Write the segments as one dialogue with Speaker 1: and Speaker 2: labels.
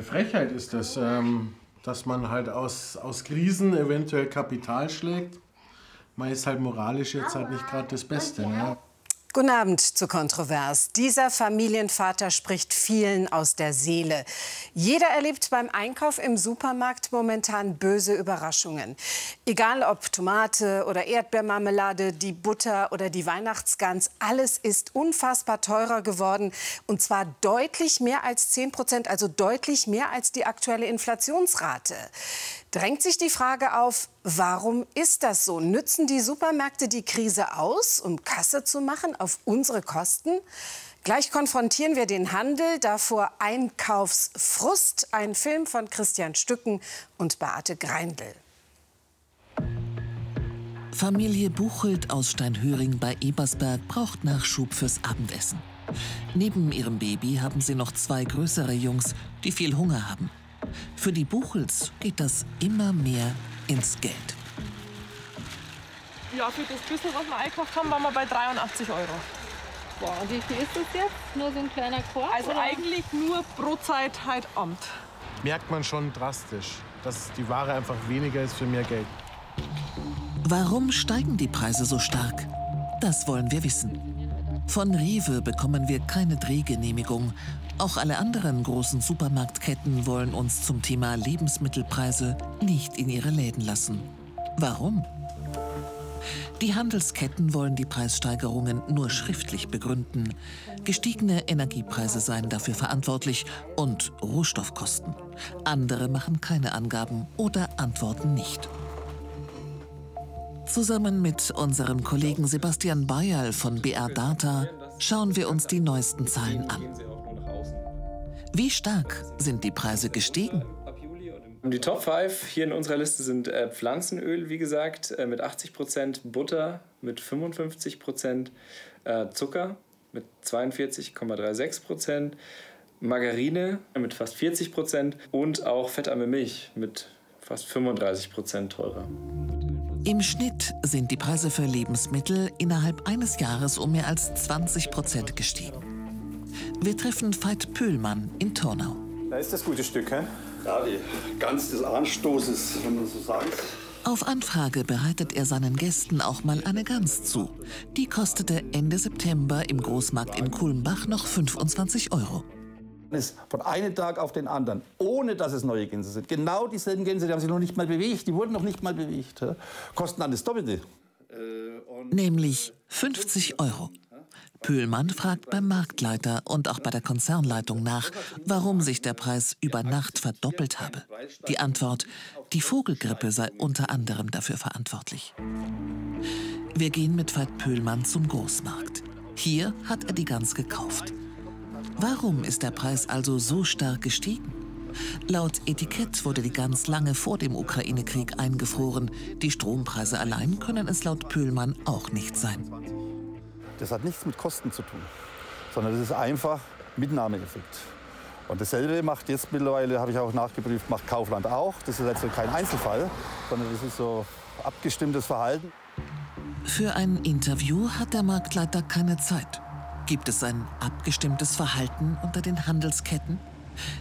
Speaker 1: Eine Frechheit ist das, ähm, dass man halt aus, aus Krisen eventuell Kapital schlägt. Man ist halt moralisch jetzt halt nicht gerade das Beste. Ne?
Speaker 2: Guten Abend zu Kontrovers. Dieser Familienvater spricht vielen aus der Seele. Jeder erlebt beim Einkauf im Supermarkt momentan böse Überraschungen. Egal ob Tomate oder Erdbeermarmelade, die Butter oder die Weihnachtsgans, alles ist unfassbar teurer geworden. Und zwar deutlich mehr als 10 Prozent, also deutlich mehr als die aktuelle Inflationsrate drängt sich die Frage auf, warum ist das so? Nützen die Supermärkte die Krise aus, um Kasse zu machen auf unsere Kosten? Gleich konfrontieren wir den Handel, davor Einkaufsfrust, ein Film von Christian Stücken und Beate Greindl.
Speaker 3: Familie Buchelt aus Steinhöring bei Ebersberg braucht Nachschub fürs Abendessen. Neben ihrem Baby haben sie noch zwei größere Jungs, die viel Hunger haben. Für die Buchels geht das immer mehr ins Geld.
Speaker 4: Ja, für das bisschen, was wir eingekauft haben, waren wir bei 83 Euro.
Speaker 5: Wow, und wie viel ist das jetzt? Nur so ein kleiner Korb?
Speaker 4: Also oder? eigentlich nur Brotzeit halt Amt.
Speaker 1: Merkt man schon drastisch, dass die Ware einfach weniger ist für mehr Geld.
Speaker 3: Warum steigen die Preise so stark? Das wollen wir wissen. Von Rewe bekommen wir keine Drehgenehmigung auch alle anderen großen Supermarktketten wollen uns zum Thema Lebensmittelpreise nicht in ihre Läden lassen. Warum? Die Handelsketten wollen die Preissteigerungen nur schriftlich begründen. Gestiegene Energiepreise seien dafür verantwortlich und Rohstoffkosten. Andere machen keine Angaben oder antworten nicht. Zusammen mit unserem Kollegen Sebastian Bayerl von BR Data schauen wir uns die neuesten Zahlen an. Wie stark sind die Preise gestiegen?
Speaker 6: Die Top 5 hier in unserer Liste sind äh, Pflanzenöl, wie gesagt, äh, mit 80 Prozent, Butter mit 55 Prozent, äh, Zucker mit 42,36 Prozent, Margarine mit fast 40 Prozent und auch fettarme Milch mit fast 35 Prozent teurer.
Speaker 3: Im Schnitt sind die Preise für Lebensmittel innerhalb eines Jahres um mehr als 20 Prozent gestiegen. Wir treffen Veit Pöhlmann in Tornau.
Speaker 7: Da ist das gute Stück, hä?
Speaker 8: Ja, die Gans des Anstoßes, wenn man so sagt.
Speaker 3: Auf Anfrage bereitet er seinen Gästen auch mal eine Gans zu. Die kostete Ende September im Großmarkt in Kulmbach noch 25 Euro.
Speaker 7: Ist von einem Tag auf den anderen, ohne dass es neue Gänse sind. Genau dieselben Gänse, die haben sich noch nicht mal bewegt, die wurden noch nicht mal bewegt. Kosten dann das Doppelte.
Speaker 3: Nämlich 50 Euro. Pühlmann fragt beim Marktleiter und auch bei der Konzernleitung nach, warum sich der Preis über Nacht verdoppelt habe. Die Antwort, die Vogelgrippe sei unter anderem dafür verantwortlich. Wir gehen mit Veit Pöhlmann zum Großmarkt. Hier hat er die Gans gekauft. Warum ist der Preis also so stark gestiegen? Laut Etikett wurde die Gans lange vor dem Ukraine-Krieg eingefroren. Die Strompreise allein können es laut Pöhlmann auch nicht sein.
Speaker 7: Das hat nichts mit Kosten zu tun, sondern das ist einfach Mitnahmeeffekt. Und dasselbe macht jetzt mittlerweile, habe ich auch nachgeprüft, macht Kaufland auch. Das ist also kein Einzelfall, sondern das ist so abgestimmtes Verhalten.
Speaker 3: Für ein Interview hat der Marktleiter keine Zeit. Gibt es ein abgestimmtes Verhalten unter den Handelsketten?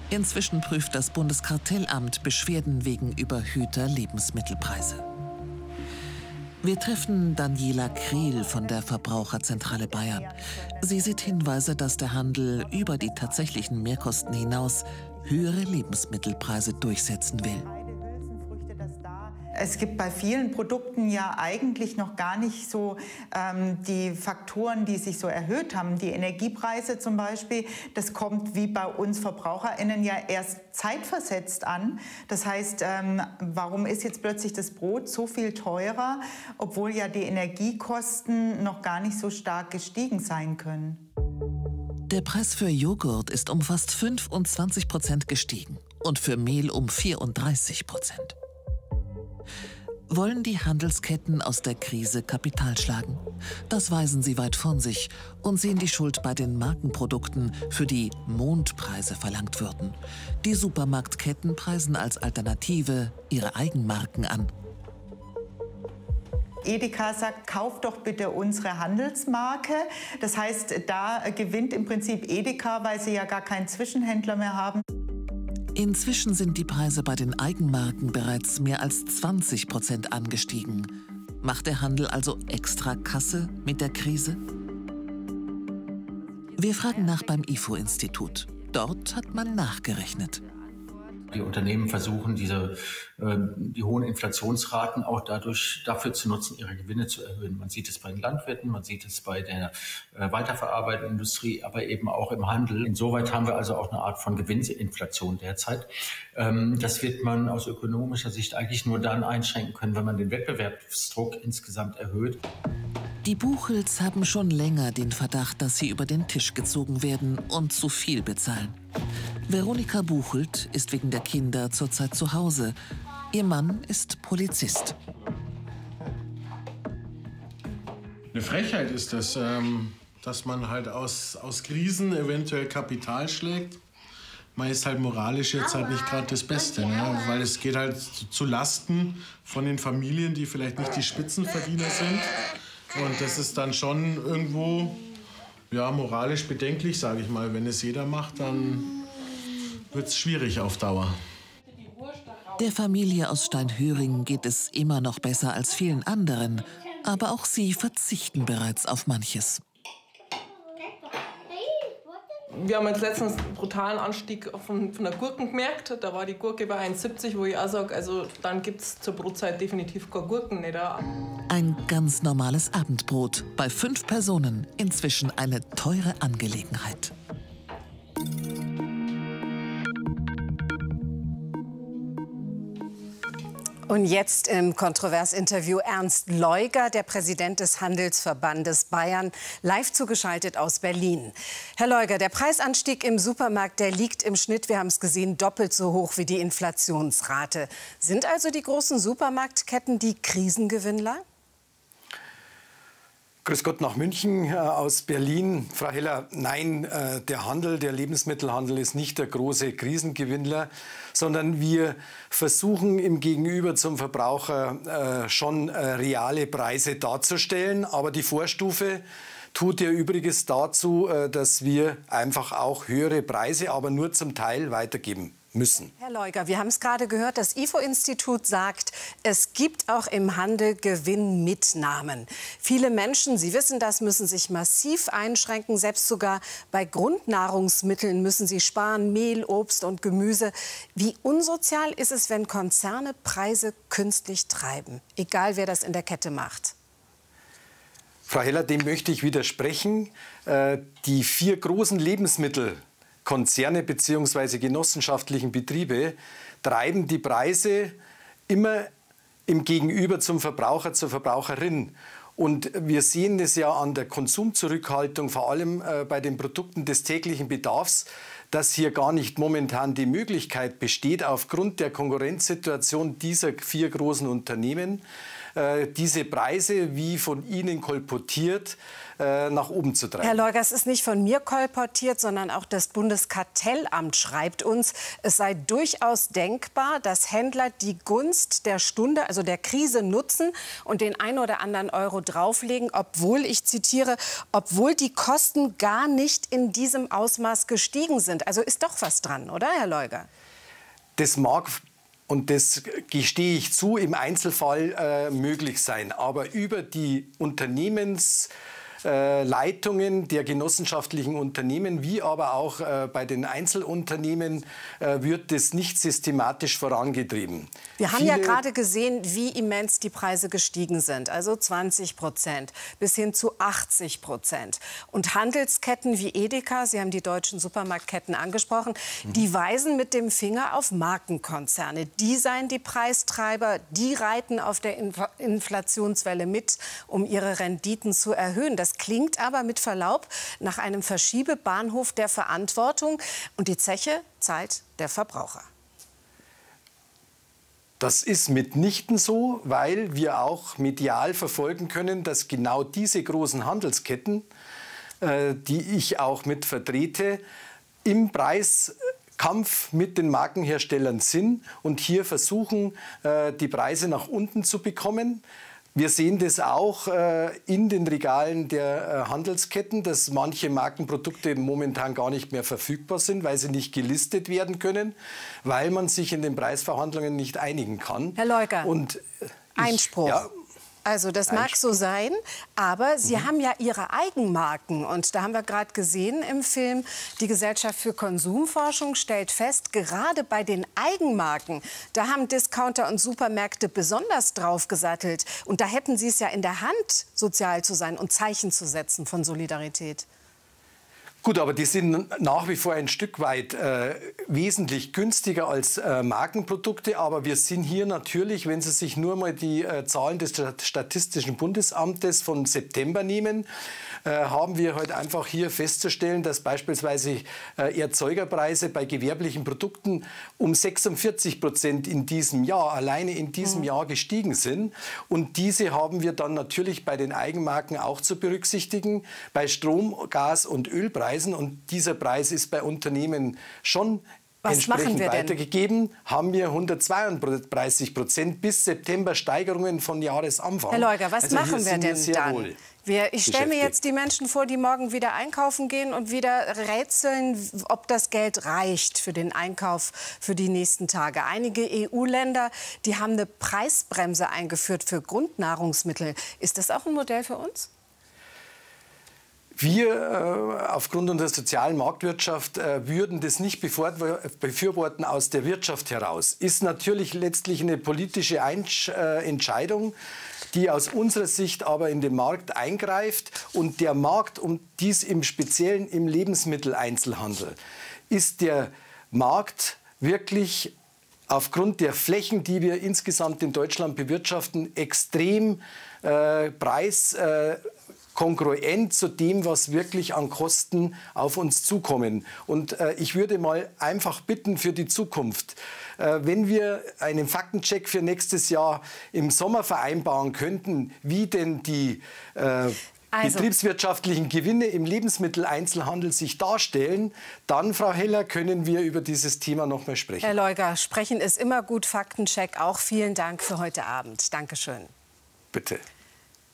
Speaker 3: Inzwischen prüft das Bundeskartellamt Beschwerden wegen überhöhter Lebensmittelpreise. Wir treffen Daniela Kriel von der Verbraucherzentrale Bayern. Sie sieht Hinweise, dass der Handel über die tatsächlichen Mehrkosten hinaus höhere Lebensmittelpreise durchsetzen will.
Speaker 9: Es gibt bei vielen Produkten ja eigentlich noch gar nicht so ähm, die Faktoren, die sich so erhöht haben. Die Energiepreise zum Beispiel, das kommt wie bei uns VerbraucherInnen ja erst zeitversetzt an. Das heißt, ähm, warum ist jetzt plötzlich das Brot so viel teurer, obwohl ja die Energiekosten noch gar nicht so stark gestiegen sein können?
Speaker 3: Der Preis für Joghurt ist um fast 25 Prozent gestiegen und für Mehl um 34 Prozent wollen die Handelsketten aus der Krise Kapital schlagen. Das weisen sie weit von sich und sehen die Schuld bei den Markenprodukten, für die Mondpreise verlangt würden. Die Supermarktketten preisen als Alternative ihre Eigenmarken an.
Speaker 9: Edeka sagt, kauft doch bitte unsere Handelsmarke. Das heißt, da gewinnt im Prinzip Edeka, weil sie ja gar keinen Zwischenhändler mehr haben.
Speaker 3: Inzwischen sind die Preise bei den Eigenmarken bereits mehr als 20 Prozent angestiegen. Macht der Handel also extra Kasse mit der Krise? Wir fragen nach beim IFO-Institut. Dort hat man nachgerechnet.
Speaker 10: Die Unternehmen versuchen, diese, äh, die hohen Inflationsraten auch dadurch dafür zu nutzen, ihre Gewinne zu erhöhen. Man sieht es bei den Landwirten, man sieht es bei der äh, weiterverarbeitenden Industrie, aber eben auch im Handel. Insoweit haben wir also auch eine Art von Gewinninflation derzeit. Ähm, das wird man aus ökonomischer Sicht eigentlich nur dann einschränken können, wenn man den Wettbewerbsdruck insgesamt erhöht.
Speaker 3: Die Buchels haben schon länger den Verdacht, dass sie über den Tisch gezogen werden und zu viel bezahlen. Veronika Buchelt ist wegen der Kinder zurzeit zu Hause. Ihr Mann ist Polizist.
Speaker 1: Eine Frechheit ist das, ähm, dass man halt aus, aus Krisen eventuell Kapital schlägt. Man ist halt moralisch jetzt halt nicht gerade das Beste, ne? weil es geht halt zu Lasten von den Familien, die vielleicht nicht die Spitzenverdiener sind. Und das ist dann schon irgendwo ja, moralisch bedenklich, sage ich mal. Wenn es jeder macht, dann wird es schwierig auf Dauer.
Speaker 3: Der Familie aus Steinhöring geht es immer noch besser als vielen anderen, aber auch sie verzichten bereits auf manches.
Speaker 4: Wir haben jetzt letztens einen brutalen Anstieg von, von der Gurken gemerkt. Da war die Gurke bei 1,70, wo ich auch sage, also dann gibt es zur Brotzeit definitiv keine Gurken nicht.
Speaker 3: Ein ganz normales Abendbrot. Bei fünf Personen inzwischen eine teure Angelegenheit.
Speaker 2: Und jetzt im Kontroversinterview Ernst Leuger, der Präsident des Handelsverbandes Bayern, live zugeschaltet aus Berlin. Herr Leuger, der Preisanstieg im Supermarkt, der liegt im Schnitt, wir haben es gesehen, doppelt so hoch wie die Inflationsrate. Sind also die großen Supermarktketten die Krisengewinnler?
Speaker 11: Grüß Gott nach München äh, aus Berlin. Frau Heller, nein, äh, der Handel, der Lebensmittelhandel ist nicht der große Krisengewinnler, sondern wir versuchen im Gegenüber zum Verbraucher äh, schon reale Preise darzustellen. Aber die Vorstufe tut ja Übriges dazu, dass wir einfach auch höhere Preise, aber nur zum Teil weitergeben müssen.
Speaker 2: Herr Leuger, wir haben es gerade gehört, das IFO-Institut sagt, es gibt auch im Handel Gewinnmitnahmen. Viele Menschen, Sie wissen das, müssen sich massiv einschränken. Selbst sogar bei Grundnahrungsmitteln müssen sie sparen, Mehl, Obst und Gemüse. Wie unsozial ist es, wenn Konzerne Preise künstlich treiben, egal wer das in der Kette macht?
Speaker 11: Frau Heller, dem möchte ich widersprechen. Äh, die vier großen Lebensmittel Konzerne bzw. genossenschaftlichen Betriebe treiben die Preise immer im Gegenüber zum Verbraucher, zur Verbraucherin. Und wir sehen es ja an der Konsumzurückhaltung, vor allem äh, bei den Produkten des täglichen Bedarfs, dass hier gar nicht momentan die Möglichkeit besteht, aufgrund der Konkurrenzsituation dieser vier großen Unternehmen, diese Preise, wie von Ihnen kolportiert, äh, nach oben zu treiben.
Speaker 2: Herr Leuger, es ist nicht von mir kolportiert, sondern auch das Bundeskartellamt schreibt uns, es sei durchaus denkbar, dass Händler die Gunst der Stunde, also der Krise nutzen und den ein oder anderen Euro drauflegen, obwohl, ich zitiere, obwohl die Kosten gar nicht in diesem Ausmaß gestiegen sind. Also ist doch was dran, oder, Herr Leuger?
Speaker 11: Das mag und das gestehe ich zu, im Einzelfall äh, möglich sein. Aber über die Unternehmens äh, Leitungen der genossenschaftlichen Unternehmen wie aber auch äh, bei den Einzelunternehmen äh, wird das nicht systematisch vorangetrieben.
Speaker 2: Wir haben Viele ja gerade gesehen, wie immens die Preise gestiegen sind, also 20 Prozent bis hin zu 80 Prozent. Und Handelsketten wie Edeka, Sie haben die deutschen Supermarktketten angesprochen, mhm. die weisen mit dem Finger auf Markenkonzerne. Die seien die Preistreiber, die reiten auf der Inflationswelle mit, um ihre Renditen zu erhöhen. Das das klingt aber mit Verlaub nach einem Verschiebebahnhof der Verantwortung. Und die Zeche zahlt der Verbraucher.
Speaker 11: Das ist mitnichten so, weil wir auch medial verfolgen können, dass genau diese großen Handelsketten, äh, die ich auch mit vertrete, im Preiskampf mit den Markenherstellern sind und hier versuchen, äh, die Preise nach unten zu bekommen. Wir sehen das auch äh, in den Regalen der äh, Handelsketten, dass manche Markenprodukte momentan gar nicht mehr verfügbar sind, weil sie nicht gelistet werden können, weil man sich in den Preisverhandlungen nicht einigen kann.
Speaker 2: Herr Leuker,
Speaker 11: Und, äh, ich,
Speaker 2: Einspruch.
Speaker 11: Ja,
Speaker 2: Also das mag so sein, aber Sie
Speaker 11: Mhm.
Speaker 2: haben ja Ihre Eigenmarken. Und da haben wir gerade gesehen im Film, die Gesellschaft für Konsumforschung stellt fest, gerade bei den Eigenmarken, da haben Discounter und Supermärkte besonders drauf gesattelt. Und da hätten Sie es ja in der Hand, sozial zu sein und Zeichen zu setzen von Solidarität.
Speaker 11: Gut, aber die sind nach wie vor ein Stück weit äh, wesentlich günstiger als äh, Markenprodukte. Aber wir sind hier natürlich, wenn Sie sich nur mal die äh, Zahlen des Stat- Statistischen Bundesamtes von September nehmen, haben wir heute einfach hier festzustellen, dass beispielsweise äh, Erzeugerpreise bei gewerblichen Produkten um 46 Prozent in diesem Jahr, alleine in diesem Jahr gestiegen sind. Und diese haben wir dann natürlich bei den Eigenmarken auch zu berücksichtigen, bei Strom, Gas und Ölpreisen. Und dieser Preis ist bei Unternehmen schon
Speaker 2: Was machen
Speaker 11: entsprechend
Speaker 2: wir denn?
Speaker 11: weitergegeben. Haben wir 132 Prozent bis September Steigerungen von Jahresanfang.
Speaker 2: Herr Leuger, was
Speaker 11: Also
Speaker 2: machen wir denn
Speaker 11: sehr
Speaker 2: dann?
Speaker 11: wohl
Speaker 2: Wir, ich stelle mir jetzt die Menschen vor, die morgen wieder einkaufen gehen und wieder rätseln, ob das Geld reicht für den Einkauf für die nächsten Tage. Einige EU-Länder, die haben eine Preisbremse eingeführt für Grundnahrungsmittel. Ist das auch ein Modell für uns?
Speaker 11: Wir äh, aufgrund unserer sozialen Marktwirtschaft äh, würden das nicht befürworten aus der Wirtschaft heraus. Ist natürlich letztlich eine politische äh, Entscheidung, die aus unserer Sicht aber in den Markt eingreift. Und der Markt, um dies im Speziellen im Lebensmitteleinzelhandel, ist der Markt wirklich aufgrund der Flächen, die wir insgesamt in Deutschland bewirtschaften, extrem äh, preis äh, kongruent zu dem, was wirklich an Kosten auf uns zukommen. Und äh, ich würde mal einfach bitten für die Zukunft, äh, wenn wir einen Faktencheck für nächstes Jahr im Sommer vereinbaren könnten, wie denn die äh,
Speaker 2: Also-
Speaker 11: betriebswirtschaftlichen Gewinne im Lebensmitteleinzelhandel sich darstellen, dann, Frau Heller, können wir über dieses Thema noch mal sprechen.
Speaker 2: Herr Leuger, sprechen ist immer gut, Faktencheck auch. Vielen Dank für heute Abend. Dankeschön.
Speaker 11: Bitte.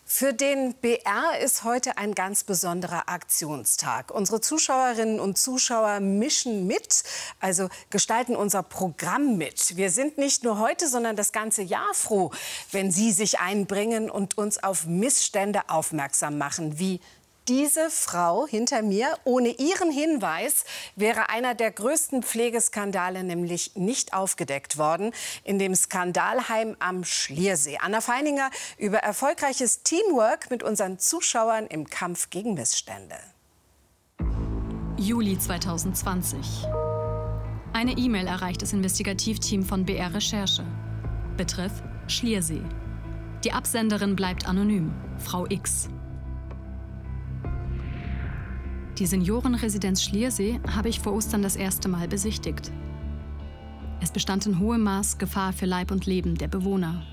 Speaker 2: Für den BR ist heute ein ganz besonderer Aktionstag. Unsere Zuschauerinnen und Zuschauer mischen mit, also gestalten unser Programm mit. Wir sind nicht nur heute, sondern das ganze Jahr froh, wenn Sie sich einbringen und uns auf Missstände aufmerksam machen, wie diese Frau hinter mir, ohne ihren Hinweis, wäre einer der größten Pflegeskandale nämlich nicht aufgedeckt worden in dem Skandalheim am Schliersee. Anna Feininger über erfolgreiches Teamwork mit unseren Zuschauern im Kampf gegen Missstände.
Speaker 12: Juli 2020. Eine E-Mail erreicht das Investigativteam von BR Recherche. Betreff Schliersee. Die Absenderin bleibt anonym, Frau X. Die Seniorenresidenz Schliersee habe ich vor Ostern das erste Mal besichtigt. Es bestand in hohem Maß Gefahr für Leib und Leben der Bewohner.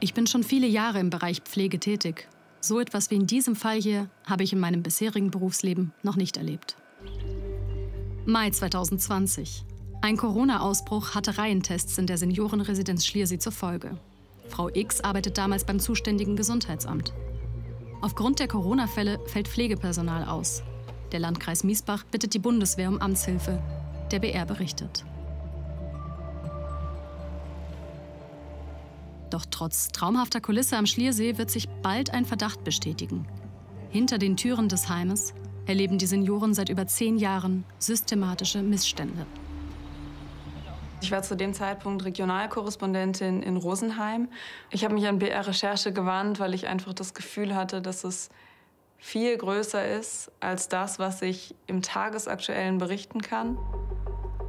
Speaker 12: Ich bin schon viele Jahre im Bereich Pflege tätig. So etwas wie in diesem Fall hier habe ich in meinem bisherigen Berufsleben noch nicht erlebt. Mai 2020. Ein Corona-Ausbruch hatte Reihentests in der Seniorenresidenz Schliersee zur Folge. Frau X arbeitet damals beim zuständigen Gesundheitsamt. Aufgrund der Corona-Fälle fällt Pflegepersonal aus. Der Landkreis Miesbach bittet die Bundeswehr um Amtshilfe. Der BR berichtet. Doch trotz traumhafter Kulisse am Schliersee wird sich bald ein Verdacht bestätigen. Hinter den Türen des Heimes erleben die Senioren seit über zehn Jahren systematische Missstände.
Speaker 13: Ich war zu dem Zeitpunkt Regionalkorrespondentin in Rosenheim. Ich habe mich an BR Recherche gewandt, weil ich einfach das Gefühl hatte, dass es viel größer ist als das, was ich im Tagesaktuellen berichten kann.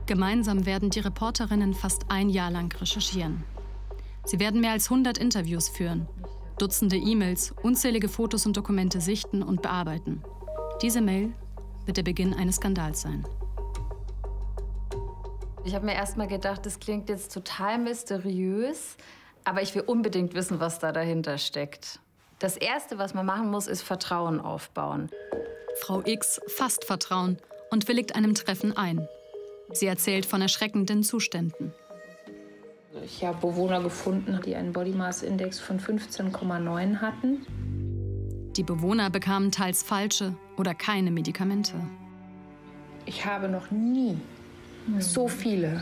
Speaker 12: Gemeinsam werden die Reporterinnen fast ein Jahr lang recherchieren. Sie werden mehr als 100 Interviews führen, Dutzende E-Mails, unzählige Fotos und Dokumente sichten und bearbeiten. Diese Mail wird der Beginn eines Skandals sein.
Speaker 5: Ich habe mir erst mal gedacht, das klingt jetzt total mysteriös, aber ich will unbedingt wissen, was da dahinter steckt. Das Erste, was man machen muss, ist Vertrauen aufbauen.
Speaker 12: Frau X fasst Vertrauen und willigt einem Treffen ein. Sie erzählt von erschreckenden Zuständen.
Speaker 14: Ich habe Bewohner gefunden, die einen Body Mass Index von 15,9 hatten.
Speaker 12: Die Bewohner bekamen teils falsche oder keine Medikamente.
Speaker 14: Ich habe noch nie so viele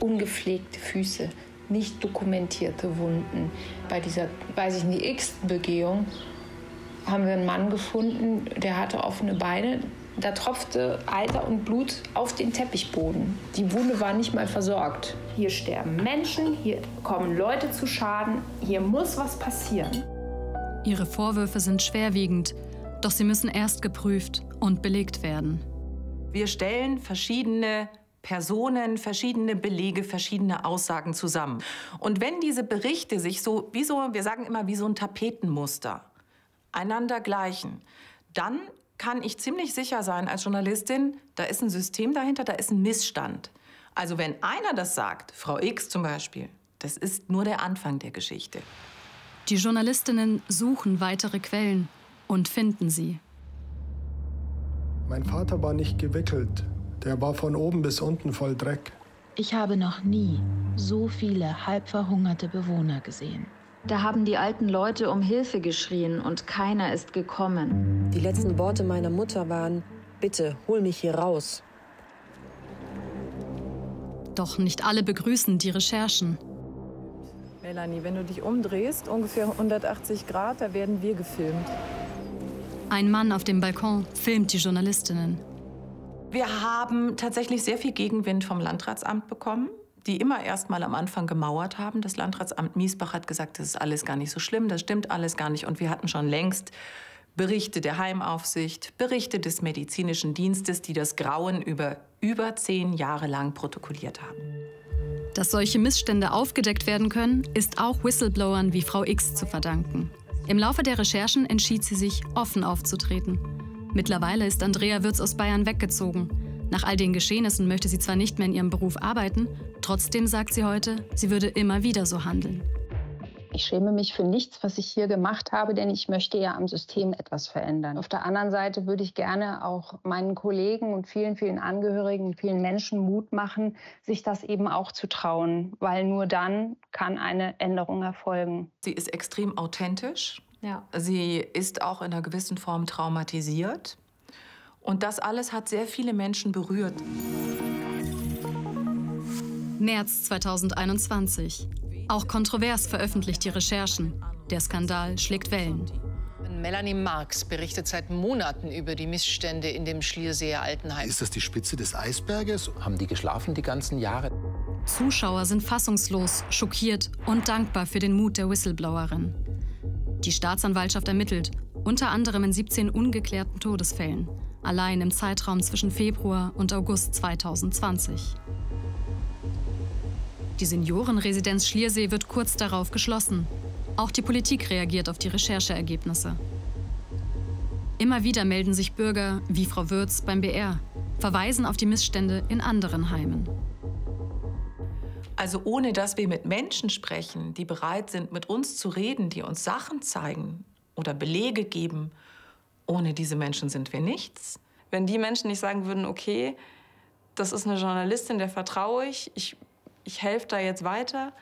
Speaker 14: ungepflegte Füße, nicht dokumentierte Wunden. Bei dieser, weiß ich nicht, X-Begehung haben wir einen Mann gefunden, der hatte offene Beine. Da tropfte Eiter und Blut auf den Teppichboden. Die Wunde war nicht mal versorgt. Hier sterben Menschen, hier kommen Leute zu Schaden, hier muss was passieren.
Speaker 12: Ihre Vorwürfe sind schwerwiegend, doch sie müssen erst geprüft und belegt werden.
Speaker 15: Wir stellen verschiedene Personen, verschiedene Belege, verschiedene Aussagen zusammen. Und wenn diese Berichte sich so, wie so, wir sagen immer, wie so ein Tapetenmuster einander gleichen, dann kann ich ziemlich sicher sein als Journalistin, da ist ein System dahinter, da ist ein Missstand. Also wenn einer das sagt, Frau X zum Beispiel, das ist nur der Anfang der Geschichte.
Speaker 12: Die Journalistinnen suchen weitere Quellen und finden sie.
Speaker 16: Mein Vater war nicht gewickelt. Der war von oben bis unten voll Dreck.
Speaker 17: Ich habe noch nie so viele halb verhungerte Bewohner gesehen.
Speaker 5: Da haben die alten Leute um Hilfe geschrien und keiner ist gekommen.
Speaker 18: Die letzten Worte meiner Mutter waren, bitte hol mich hier raus.
Speaker 12: Doch nicht alle begrüßen die Recherchen.
Speaker 4: Melanie, wenn du dich umdrehst, ungefähr 180 Grad, da werden wir gefilmt.
Speaker 12: Ein Mann auf dem Balkon filmt die Journalistinnen.
Speaker 15: Wir haben tatsächlich sehr viel Gegenwind vom Landratsamt bekommen, die immer erst mal am Anfang gemauert haben. Das Landratsamt Miesbach hat gesagt, das ist alles gar nicht so schlimm, das stimmt alles gar nicht. Und wir hatten schon längst Berichte der Heimaufsicht, Berichte des medizinischen Dienstes, die das Grauen über über zehn Jahre lang protokolliert haben.
Speaker 12: Dass solche Missstände aufgedeckt werden können, ist auch Whistleblowern wie Frau X zu verdanken. Im Laufe der Recherchen entschied sie sich, offen aufzutreten. Mittlerweile ist Andrea Würz aus Bayern weggezogen. Nach all den Geschehnissen möchte sie zwar nicht mehr in ihrem Beruf arbeiten, trotzdem sagt sie heute, sie würde immer wieder so handeln.
Speaker 14: Ich schäme mich für nichts, was ich hier gemacht habe, denn ich möchte ja am System etwas verändern. Auf der anderen Seite würde ich gerne auch meinen Kollegen und vielen, vielen Angehörigen und vielen Menschen Mut machen, sich das eben auch zu trauen, weil nur dann kann eine Änderung erfolgen.
Speaker 15: Sie ist extrem authentisch.
Speaker 14: Ja.
Speaker 15: Sie ist auch in einer gewissen Form traumatisiert. Und das alles hat sehr viele Menschen berührt.
Speaker 12: März 2021. Auch kontrovers veröffentlicht die Recherchen. Der Skandal schlägt Wellen.
Speaker 19: Melanie Marx berichtet seit Monaten über die Missstände in dem Schlierseer Altenheim.
Speaker 20: Ist das die Spitze des Eisberges? Haben die geschlafen die ganzen Jahre?
Speaker 12: Zuschauer sind fassungslos, schockiert und dankbar für den Mut der Whistleblowerin. Die Staatsanwaltschaft ermittelt, unter anderem in 17 ungeklärten Todesfällen, allein im Zeitraum zwischen Februar und August 2020. Die Seniorenresidenz Schliersee wird kurz darauf geschlossen. Auch die Politik reagiert auf die Rechercheergebnisse. Immer wieder melden sich Bürger wie Frau Würz beim BR, verweisen auf die Missstände in anderen Heimen.
Speaker 15: Also ohne dass wir mit Menschen sprechen, die bereit sind, mit uns zu reden, die uns Sachen zeigen oder Belege geben, ohne diese Menschen sind wir nichts.
Speaker 13: Wenn die Menschen nicht sagen würden, okay, das ist eine Journalistin, der vertraue ich, ich ich helfe da jetzt weiter,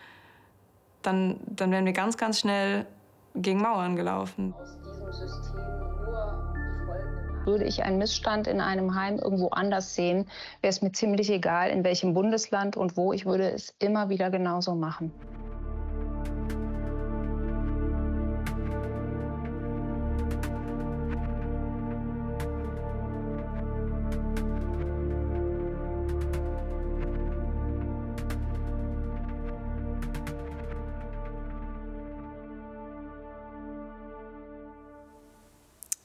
Speaker 13: dann, dann wären wir ganz, ganz schnell gegen Mauern gelaufen.
Speaker 14: Würde ich einen Missstand in einem Heim irgendwo anders sehen, wäre es mir ziemlich egal, in welchem Bundesland und wo. Ich würde es immer wieder genauso machen.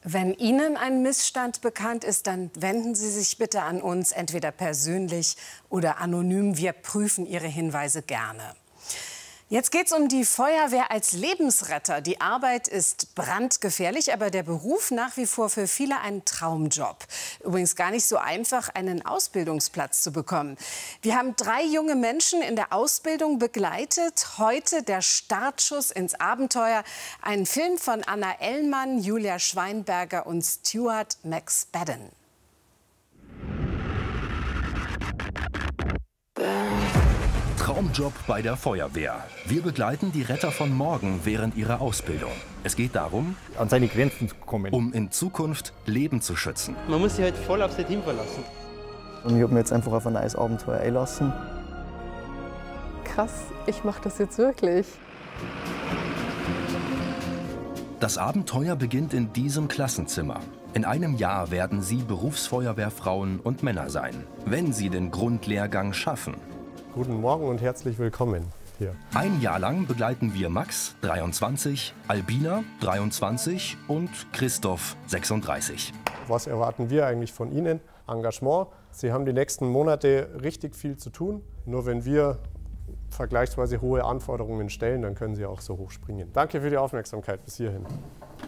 Speaker 2: Wenn Ihnen ein Missstand bekannt ist, dann wenden Sie sich bitte an uns, entweder persönlich oder anonym. Wir prüfen Ihre Hinweise gerne. Jetzt geht es um die Feuerwehr als Lebensretter. Die Arbeit ist brandgefährlich, aber der Beruf nach wie vor für viele ein Traumjob. Übrigens gar nicht so einfach, einen Ausbildungsplatz zu bekommen. Wir haben drei junge Menschen in der Ausbildung begleitet. Heute der Startschuss ins Abenteuer. Ein Film von Anna Ellmann, Julia Schweinberger und Stuart McSpadden.
Speaker 21: Traumjob bei der Feuerwehr. Wir begleiten die Retter von morgen während ihrer Ausbildung. Es geht darum,
Speaker 22: an seine Grenzen zu kommen.
Speaker 21: Um in Zukunft Leben zu schützen.
Speaker 23: Man muss sich halt voll auf sein Team verlassen.
Speaker 24: Und ich habe mich jetzt einfach auf ein neues Abenteuer einlassen.
Speaker 25: Krass, ich mache das jetzt wirklich.
Speaker 21: Das Abenteuer beginnt in diesem Klassenzimmer. In einem Jahr werden sie Berufsfeuerwehrfrauen und Männer sein, wenn sie den Grundlehrgang schaffen.
Speaker 26: Guten Morgen und herzlich willkommen hier.
Speaker 21: Ein Jahr lang begleiten wir Max, 23, Albina, 23 und Christoph, 36.
Speaker 26: Was erwarten wir eigentlich von Ihnen? Engagement. Sie haben die nächsten Monate richtig viel zu tun. Nur wenn wir vergleichsweise hohe Anforderungen stellen, dann können Sie auch so hoch springen. Danke für die Aufmerksamkeit bis hierhin.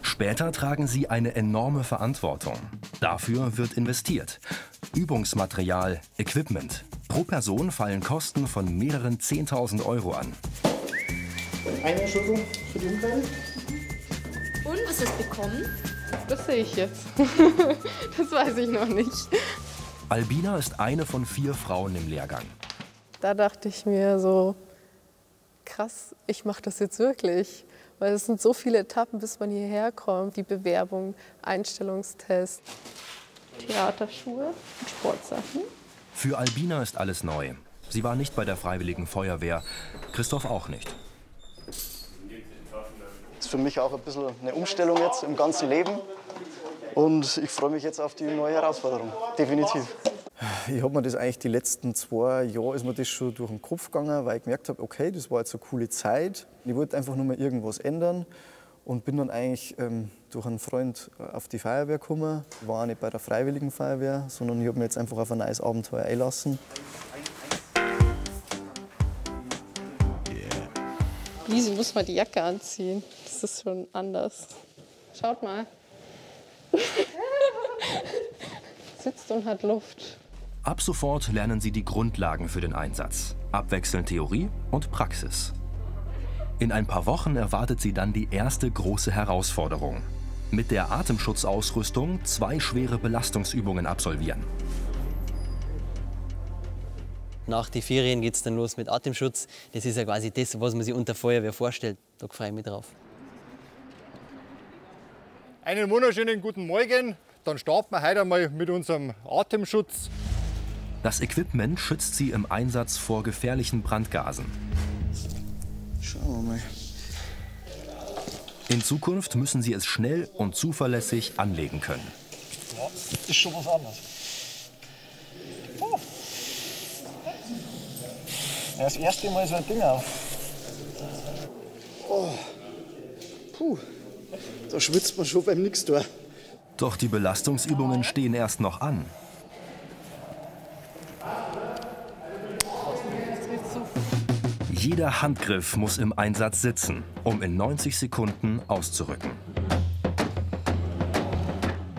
Speaker 21: Später tragen sie eine enorme Verantwortung. Dafür wird investiert. Übungsmaterial, Equipment. Pro Person fallen Kosten von mehreren 10.000 Euro an.
Speaker 25: Eine Entschuldigung für die Umkleide.
Speaker 27: Und was hast du bekommen?
Speaker 25: Das sehe ich jetzt. das weiß ich noch nicht.
Speaker 21: Albina ist eine von vier Frauen im Lehrgang.
Speaker 25: Da dachte ich mir so, krass, ich mache das jetzt wirklich. Weil es sind so viele Etappen, bis man hierher kommt. Die Bewerbung, Einstellungstest, Theaterschuhe und Sportsachen.
Speaker 21: Für Albina ist alles neu. Sie war nicht bei der Freiwilligen Feuerwehr, Christoph auch nicht.
Speaker 24: Das ist für mich auch ein bisschen eine Umstellung jetzt im ganzen Leben. Und ich freue mich jetzt auf die neue Herausforderung, definitiv. Ich habe mir das eigentlich die letzten zwei Jahre ist mir das schon durch den Kopf gegangen, weil ich gemerkt habe, okay, das war jetzt eine coole Zeit. Ich wollte einfach nur mal irgendwas ändern und bin dann eigentlich ähm, durch einen Freund auf die Feuerwehr gekommen. Ich war auch nicht bei der Freiwilligen Feuerwehr, sondern ich habe mich jetzt einfach auf ein neues Abenteuer einlassen.
Speaker 25: Wieso muss man die Jacke anziehen? Das ist schon anders. Schaut mal. Sitzt und hat Luft.
Speaker 21: Ab sofort lernen sie die Grundlagen für den Einsatz. Abwechselnd Theorie und Praxis. In ein paar Wochen erwartet sie dann die erste große Herausforderung. Mit der Atemschutzausrüstung zwei schwere Belastungsübungen absolvieren.
Speaker 23: Nach den Ferien geht es dann los mit Atemschutz. Das ist ja quasi das, was man sich unter Feuerwehr vorstellt. Da freue ich mich drauf.
Speaker 22: Einen wunderschönen guten Morgen. Dann starten wir heute einmal mit unserem Atemschutz.
Speaker 21: Das Equipment schützt sie im Einsatz vor gefährlichen Brandgasen.
Speaker 24: Schauen wir mal.
Speaker 21: In Zukunft müssen sie es schnell und zuverlässig anlegen können.
Speaker 22: Ja, ist schon was anderes. Oh. Ja, das erste Mal so ein Ding auf.
Speaker 24: Oh. Puh, da schwitzt man schon beim Nix-Tor.
Speaker 21: Doch die Belastungsübungen stehen erst noch an. Jeder Handgriff muss im Einsatz sitzen, um in 90 Sekunden auszurücken.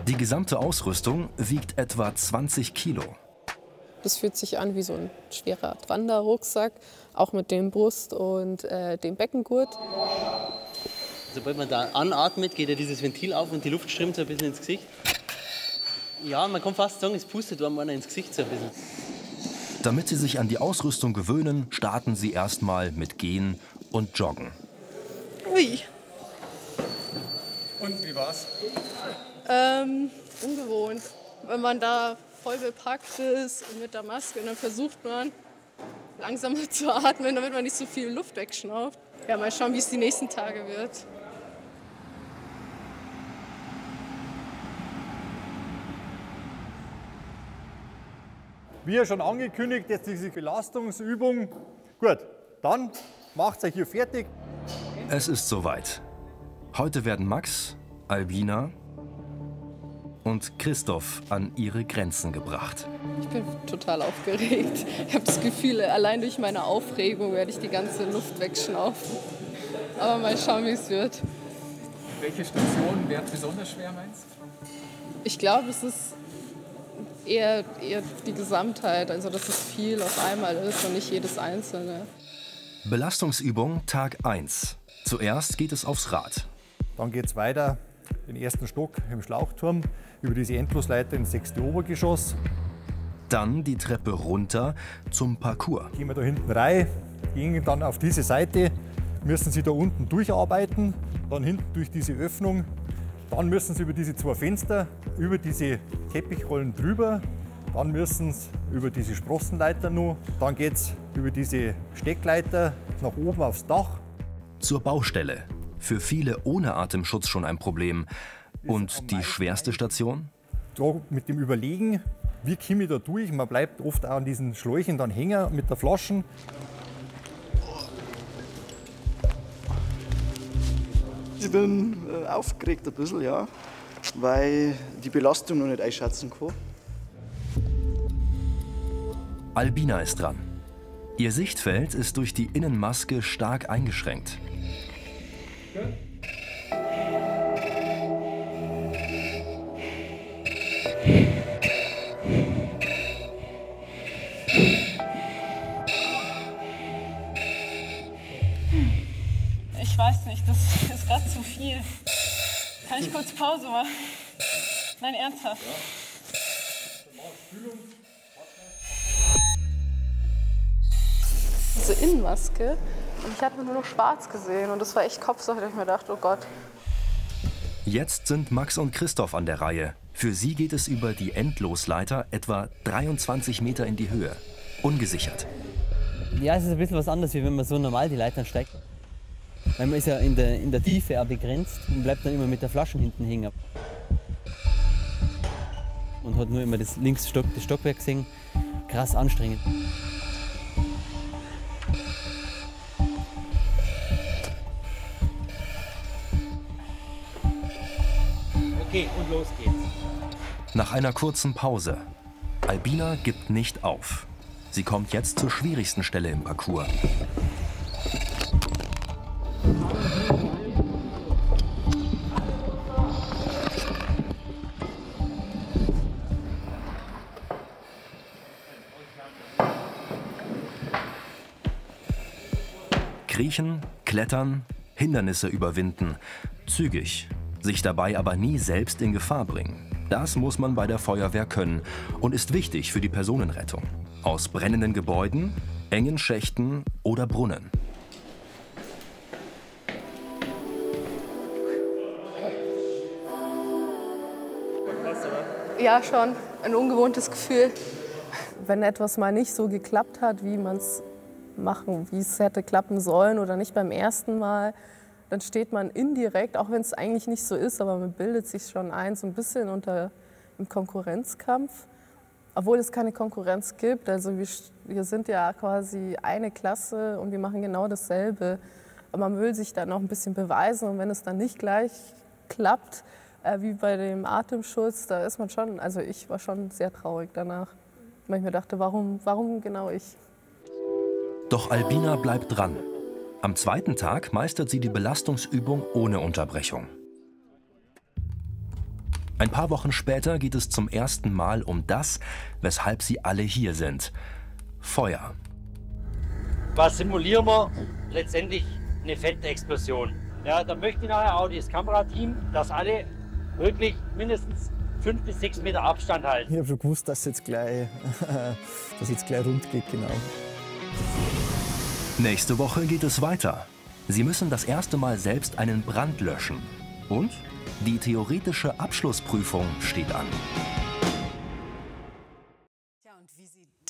Speaker 21: Die gesamte Ausrüstung wiegt etwa 20 Kilo.
Speaker 25: Das fühlt sich an wie so ein schwerer Wanderrucksack, auch mit dem Brust- und äh, dem Beckengurt.
Speaker 23: Sobald man da anatmet, geht ja dieses Ventil auf und die Luft strömt so ein bisschen ins Gesicht. Ja, man kann fast sagen, es pustet einem einer ins Gesicht so ein bisschen.
Speaker 21: Damit sie sich an die Ausrüstung gewöhnen, starten sie erstmal mit Gehen und Joggen.
Speaker 25: Ui.
Speaker 22: Und wie war's?
Speaker 25: Ähm, ungewohnt. Wenn man da voll bepackt ist und mit der Maske, dann versucht man langsamer zu atmen, damit man nicht so viel Luft wegschnauft. Ja, mal schauen, wie es die nächsten Tage wird.
Speaker 22: Wie ja schon angekündigt, jetzt diese Belastungsübung. Gut, dann macht euch hier fertig.
Speaker 21: Es ist soweit. Heute werden Max, Albina und Christoph an ihre Grenzen gebracht.
Speaker 25: Ich bin total aufgeregt. Ich habe das Gefühl, allein durch meine Aufregung werde ich die ganze Luft wegschnaufen. Aber mal schauen, wie es wird.
Speaker 28: Welche Station wird besonders schwer, meinst du?
Speaker 25: Ich glaube, es ist eher, eher die Gesamtheit, also dass es viel auf einmal ist und nicht jedes Einzelne.
Speaker 21: Belastungsübung Tag 1. Zuerst geht es aufs Rad.
Speaker 22: Dann geht es weiter den ersten Stock im Schlauchturm über diese Endlosleiter ins sechste Obergeschoss.
Speaker 21: Dann die Treppe runter zum Parcours.
Speaker 22: Gehen wir da hinten rein, gehen dann auf diese Seite, müssen sie da unten durcharbeiten, dann hinten durch diese Öffnung. Dann müssen sie über diese zwei Fenster, über diese Teppichrollen drüber. Dann müssen sie über diese Sprossenleiter noch. Dann geht es über diese Steckleiter nach oben aufs Dach.
Speaker 21: Zur Baustelle. Für viele ohne Atemschutz schon ein Problem. Und die schwerste Station?
Speaker 22: Da mit dem Überlegen, wie komme ich da durch? Man bleibt oft auch an diesen Schläuchen dann hängen mit der Flaschen.
Speaker 24: Ich bin äh, aufgeregt ein bisschen, ja, weil die Belastung noch nicht einschätzen kann.
Speaker 21: Albina ist dran. Ihr Sichtfeld ist durch die Innenmaske stark eingeschränkt.
Speaker 29: Ich zu viel. Kann ich kurz Pause machen? Nein, ernsthaft.
Speaker 25: Diese Innenmaske. Und ich habe nur noch schwarz gesehen. Und das war echt Kopfsache, dass ich mir dachte, oh Gott.
Speaker 21: Jetzt sind Max und Christoph an der Reihe. Für sie geht es über die Endlosleiter etwa 23 Meter in die Höhe. Ungesichert.
Speaker 23: Ja, es ist ein bisschen was anderes, wie wenn man so normal die Leitern steigt. Weil man ist ja in der, in der Tiefe auch begrenzt und bleibt dann immer mit der Flaschen hinten hängen. Und hat nur immer das links Stock, das Stockwerk gesehen. Krass anstrengend. Okay, und los geht's.
Speaker 21: Nach einer kurzen Pause. Albina gibt nicht auf. Sie kommt jetzt zur schwierigsten Stelle im Parcours. Kriechen, klettern, Hindernisse überwinden. Zügig. Sich dabei aber nie selbst in Gefahr bringen. Das muss man bei der Feuerwehr können und ist wichtig für die Personenrettung. Aus brennenden Gebäuden, engen Schächten oder Brunnen.
Speaker 25: Ja, schon. Ein ungewohntes Gefühl. Wenn etwas mal nicht so geklappt hat, wie man es machen, wie es hätte klappen sollen oder nicht beim ersten Mal, dann steht man indirekt, auch wenn es eigentlich nicht so ist, aber man bildet sich schon ein, so ein bisschen unter im Konkurrenzkampf. Obwohl es keine Konkurrenz gibt. Also wir, wir sind ja quasi eine Klasse und wir machen genau dasselbe. Aber man will sich dann auch ein bisschen beweisen und wenn es dann nicht gleich klappt, äh, wie bei dem Atemschutz, da ist man schon, also ich war schon sehr traurig danach. Weil ich mir dachte, warum, warum genau ich?
Speaker 21: Doch Albina bleibt dran. Am zweiten Tag meistert sie die Belastungsübung ohne Unterbrechung. Ein paar Wochen später geht es zum ersten Mal um das, weshalb sie alle hier sind. Feuer.
Speaker 30: Was simulieren wir? Letztendlich eine Fettexplosion. Ja, da möchte ich nachher auch das Kamerateam, dass alle wirklich mindestens fünf bis sechs Meter Abstand halten.
Speaker 24: Ich habe schon gewusst, dass es jetzt gleich, dass jetzt gleich rund geht, genau.
Speaker 21: Nächste Woche geht es weiter. Sie müssen das erste Mal selbst einen Brand löschen. Und die theoretische Abschlussprüfung steht an.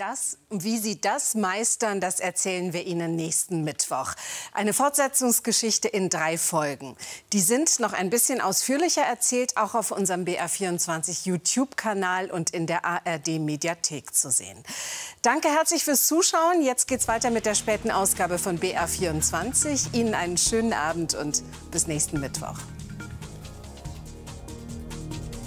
Speaker 2: Das, wie Sie das meistern, das erzählen wir Ihnen nächsten Mittwoch. Eine Fortsetzungsgeschichte in drei Folgen. Die sind noch ein bisschen ausführlicher erzählt, auch auf unserem BR24 YouTube-Kanal und in der ARD-Mediathek zu sehen. Danke herzlich fürs Zuschauen. Jetzt geht's weiter mit der späten Ausgabe von BR24. Ihnen einen schönen Abend und bis nächsten Mittwoch.